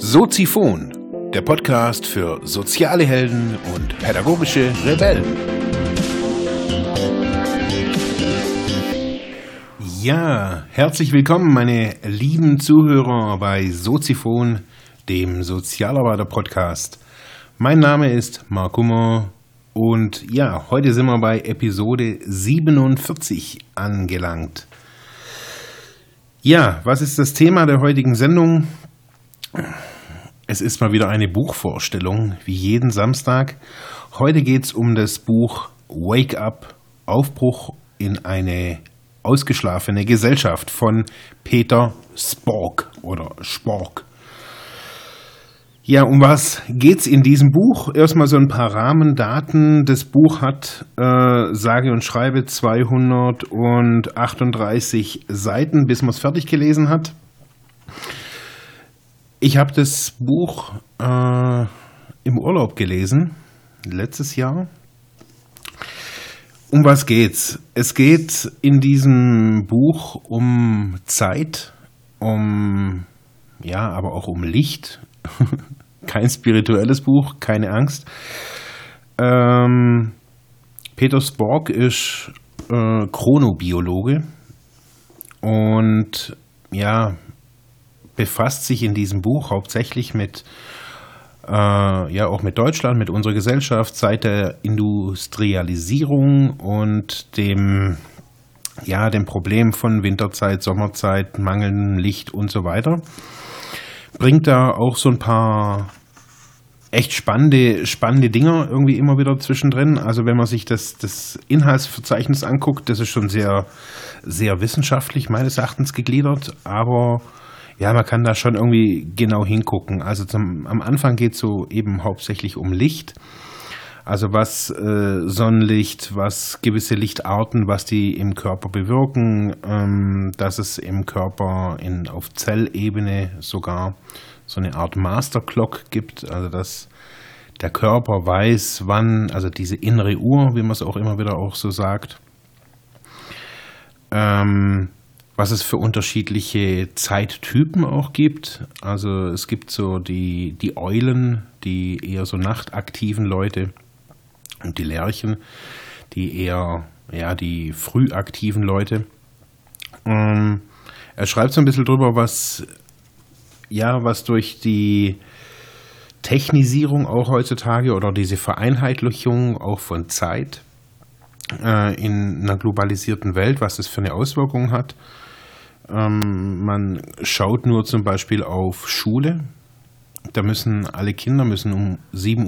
Soziphon, der Podcast für soziale Helden und pädagogische Rebellen. Ja, herzlich willkommen, meine lieben Zuhörer bei Soziphon, dem Sozialarbeiter-Podcast. Mein Name ist Mark Hummer und ja, heute sind wir bei Episode 47 angelangt. Ja, was ist das Thema der heutigen Sendung? Es ist mal wieder eine Buchvorstellung, wie jeden Samstag. Heute geht es um das Buch Wake Up, Aufbruch in eine ausgeschlafene Gesellschaft von Peter Spork oder Spork. Ja, um was geht's in diesem Buch? Erstmal so ein paar Rahmendaten. Das Buch hat äh, sage und schreibe 238 Seiten, bis man es fertig gelesen hat. Ich habe das Buch äh, im Urlaub gelesen, letztes Jahr. Um was geht's? Es geht in diesem Buch um Zeit, um ja, aber auch um Licht, kein spirituelles Buch, keine Angst. Ähm, Peter Spork ist äh, Chronobiologe und ja, befasst sich in diesem Buch hauptsächlich mit äh, ja auch mit Deutschland, mit unserer Gesellschaft seit der Industrialisierung und dem ja dem Problem von Winterzeit, Sommerzeit, mangelndem Licht und so weiter bringt da auch so ein paar echt spannende, spannende Dinger irgendwie immer wieder zwischendrin. Also wenn man sich das, das Inhaltsverzeichnis anguckt, das ist schon sehr, sehr wissenschaftlich meines Erachtens gegliedert, aber ja, man kann da schon irgendwie genau hingucken. Also zum, am Anfang geht es so eben hauptsächlich um Licht. Also was äh, Sonnenlicht, was gewisse Lichtarten, was die im Körper bewirken, ähm, dass es im Körper in, auf Zellebene sogar so eine Art Master Clock gibt, also dass der Körper weiß, wann, also diese innere Uhr, wie man es auch immer wieder auch so sagt, ähm, was es für unterschiedliche Zeittypen auch gibt. Also es gibt so die, die Eulen, die eher so nachtaktiven Leute, und die Lerchen, die eher, ja, die frühaktiven Leute. Ähm, er schreibt so ein bisschen drüber, was, ja, was durch die Technisierung auch heutzutage oder diese Vereinheitlichung auch von Zeit äh, in einer globalisierten Welt, was das für eine Auswirkung hat. Ähm, man schaut nur zum Beispiel auf Schule, da müssen alle Kinder müssen um 7.30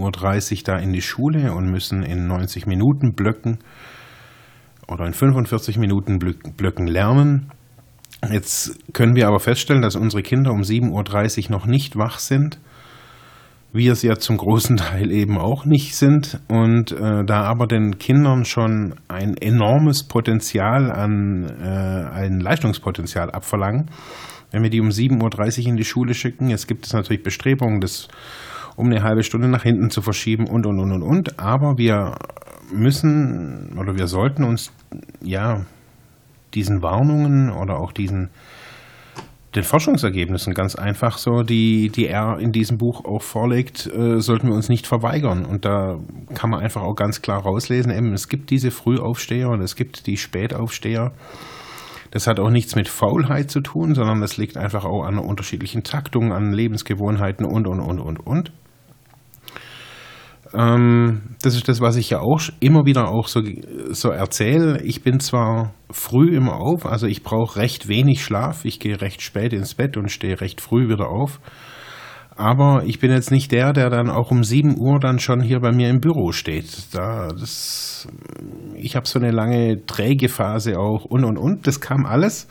Uhr da in die Schule und müssen in 90 Minuten Blöcken oder in 45 Minuten Blöcken lernen. Jetzt können wir aber feststellen, dass unsere Kinder um 7.30 Uhr noch nicht wach sind. Wir es ja zum großen Teil eben auch nicht sind. Und äh, da aber den Kindern schon ein enormes Potenzial an äh, ein Leistungspotenzial abverlangen, wenn wir die um 7.30 Uhr in die Schule schicken. Jetzt gibt es natürlich Bestrebungen, das um eine halbe Stunde nach hinten zu verschieben und, und, und, und, und. Aber wir müssen oder wir sollten uns ja diesen Warnungen oder auch diesen den Forschungsergebnissen ganz einfach so, die, die er in diesem Buch auch vorlegt, äh, sollten wir uns nicht verweigern. Und da kann man einfach auch ganz klar rauslesen, eben, es gibt diese Frühaufsteher und es gibt die Spätaufsteher. Das hat auch nichts mit Faulheit zu tun, sondern das liegt einfach auch an unterschiedlichen Taktungen, an Lebensgewohnheiten und, und, und, und, und. Ähm, das ist das, was ich ja auch immer wieder auch so, so erzähle. Ich bin zwar früh immer auf, also ich brauche recht wenig Schlaf. Ich gehe recht spät ins Bett und stehe recht früh wieder auf. Aber ich bin jetzt nicht der, der dann auch um 7 Uhr dann schon hier bei mir im Büro steht. Da, das, ich habe so eine lange träge Phase auch und und und. Das kam alles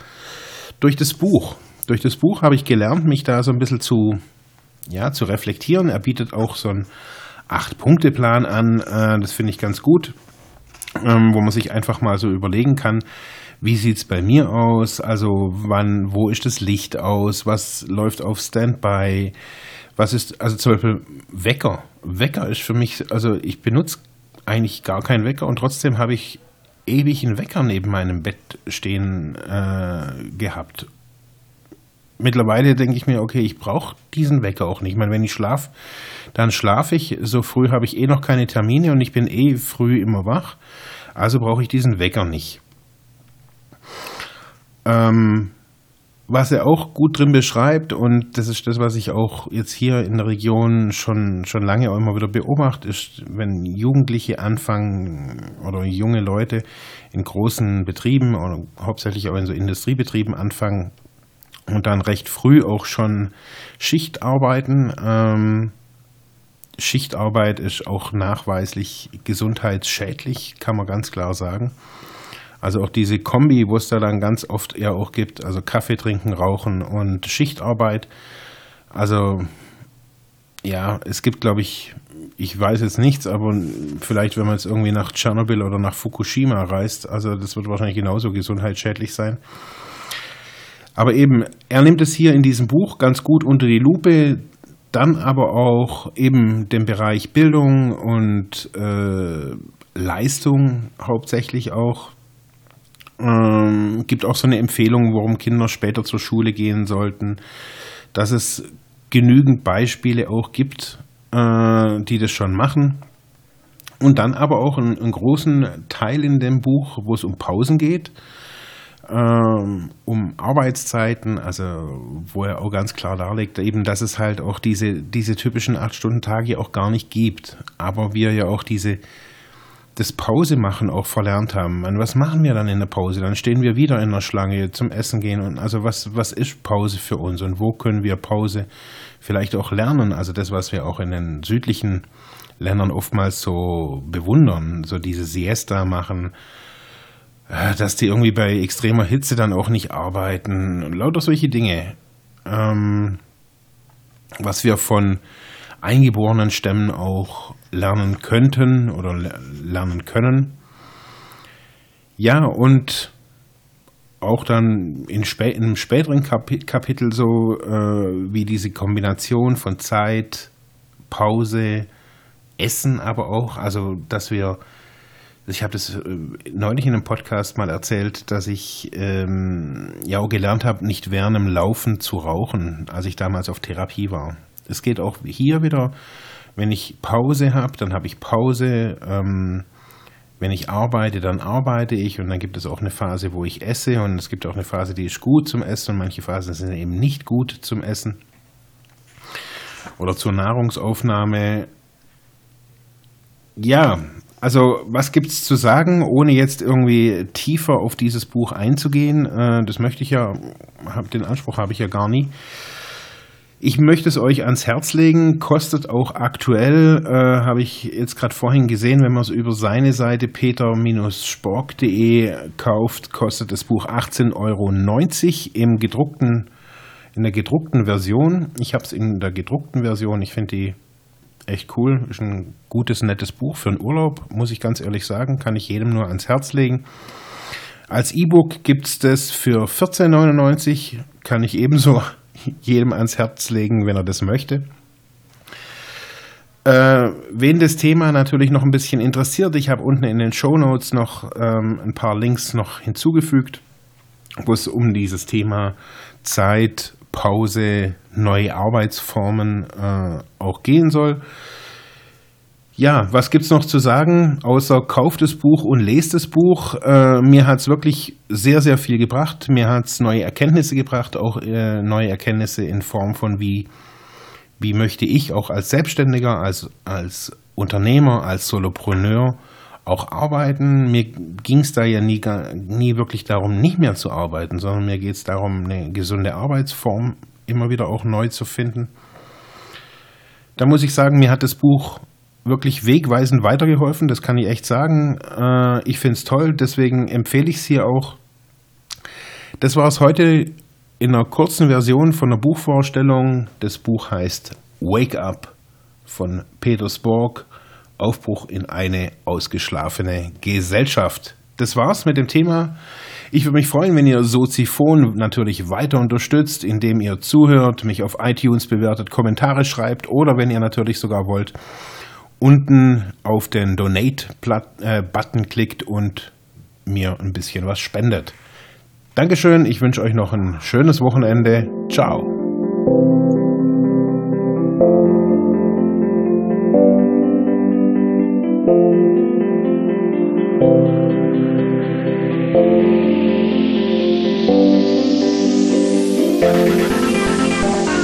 durch das Buch. Durch das Buch habe ich gelernt, mich da so ein bisschen zu, ja, zu reflektieren. Er bietet auch so einen Acht-Punkte-Plan an. Äh, das finde ich ganz gut, ähm, wo man sich einfach mal so überlegen kann, wie sieht es bei mir aus? Also wann, wo ist das Licht aus? Was läuft auf Standby? Was ist, also zum Beispiel Wecker. Wecker ist für mich, also ich benutze eigentlich gar keinen Wecker und trotzdem habe ich ewig einen Wecker neben meinem Bett stehen äh, gehabt. Mittlerweile denke ich mir, okay, ich brauche diesen Wecker auch nicht. Ich meine, wenn ich schlafe, dann schlafe ich. So früh habe ich eh noch keine Termine und ich bin eh früh immer wach. Also brauche ich diesen Wecker nicht. Ähm, was er auch gut drin beschreibt, und das ist das, was ich auch jetzt hier in der Region schon, schon lange auch immer wieder beobachte, ist, wenn Jugendliche anfangen oder junge Leute in großen Betrieben oder hauptsächlich auch in so Industriebetrieben anfangen und dann recht früh auch schon Schicht arbeiten. Ähm, Schichtarbeit ist auch nachweislich gesundheitsschädlich, kann man ganz klar sagen. Also auch diese Kombi, wo es da dann ganz oft eher auch gibt, also Kaffee trinken, rauchen und Schichtarbeit. Also ja, es gibt, glaube ich, ich weiß jetzt nichts, aber vielleicht, wenn man jetzt irgendwie nach Tschernobyl oder nach Fukushima reist, also das wird wahrscheinlich genauso gesundheitsschädlich sein. Aber eben, er nimmt es hier in diesem Buch ganz gut unter die Lupe, dann aber auch eben den Bereich Bildung und äh, Leistung hauptsächlich auch ähm, gibt auch so eine Empfehlung, warum Kinder später zur Schule gehen sollten, dass es genügend Beispiele auch gibt, äh, die das schon machen. Und dann aber auch einen, einen, großen Teil in dem Buch, wo es um Pausen geht, ähm, um Arbeitszeiten, also wo er auch ganz klar darlegt, eben, dass es halt auch diese, diese typischen acht-Stunden-Tage auch gar nicht gibt. Aber wir ja auch diese das Pause machen auch verlernt haben. Und was machen wir dann in der Pause? Dann stehen wir wieder in der Schlange zum Essen gehen. Und also was, was ist Pause für uns und wo können wir Pause vielleicht auch lernen? Also das, was wir auch in den südlichen Ländern oftmals so bewundern, so diese Siesta machen, äh, dass die irgendwie bei extremer Hitze dann auch nicht arbeiten und lauter solche Dinge. Ähm, was wir von eingeborenen Stämmen auch lernen könnten oder lernen können. Ja, und auch dann in, spä in einem späteren Kapi Kapitel so, äh, wie diese Kombination von Zeit, Pause, Essen aber auch, also dass wir, ich habe das äh, neulich in einem Podcast mal erzählt, dass ich ähm, ja auch gelernt habe, nicht während dem Laufen zu rauchen, als ich damals auf Therapie war. Es geht auch hier wieder wenn ich Pause habe, dann habe ich Pause. Ähm, wenn ich arbeite, dann arbeite ich und dann gibt es auch eine Phase, wo ich esse und es gibt auch eine Phase, die ist gut zum Essen und manche Phasen sind eben nicht gut zum Essen oder zur Nahrungsaufnahme. Ja, also was gibt es zu sagen, ohne jetzt irgendwie tiefer auf dieses Buch einzugehen? Äh, das möchte ich ja, den Anspruch habe ich ja gar nie. Ich möchte es euch ans Herz legen, kostet auch aktuell, äh, habe ich jetzt gerade vorhin gesehen, wenn man es über seine Seite peter-spork.de kauft, kostet das Buch 18,90 Euro im gedruckten, in der gedruckten Version. Ich habe es in der gedruckten Version, ich finde die echt cool, ist ein gutes, nettes Buch für einen Urlaub, muss ich ganz ehrlich sagen, kann ich jedem nur ans Herz legen. Als E-Book gibt es das für 14,99, kann ich ebenso jedem ans Herz legen, wenn er das möchte. Äh, wen das Thema natürlich noch ein bisschen interessiert, ich habe unten in den Show Notes noch ähm, ein paar Links noch hinzugefügt, wo es um dieses Thema Zeit, Pause, neue Arbeitsformen äh, auch gehen soll. Ja, was gibt's noch zu sagen, außer kauft das Buch und lest das Buch? Äh, mir hat's wirklich sehr, sehr viel gebracht. Mir hat's neue Erkenntnisse gebracht, auch äh, neue Erkenntnisse in Form von wie, wie möchte ich auch als Selbstständiger, als, als Unternehmer, als Solopreneur auch arbeiten. Mir ging's da ja nie, nie wirklich darum, nicht mehr zu arbeiten, sondern mir geht's darum, eine gesunde Arbeitsform immer wieder auch neu zu finden. Da muss ich sagen, mir hat das Buch wirklich wegweisend weitergeholfen, das kann ich echt sagen. Äh, ich finde es toll, deswegen empfehle ich es hier auch. Das war es heute in einer kurzen Version von der Buchvorstellung. Das Buch heißt Wake Up von Peter Spork. Aufbruch in eine ausgeschlafene Gesellschaft. Das war's mit dem Thema. Ich würde mich freuen, wenn ihr Soziphon natürlich weiter unterstützt, indem ihr zuhört, mich auf iTunes bewertet, Kommentare schreibt oder wenn ihr natürlich sogar wollt, unten auf den Donate-Button klickt und mir ein bisschen was spendet. Dankeschön, ich wünsche euch noch ein schönes Wochenende. Ciao. Thank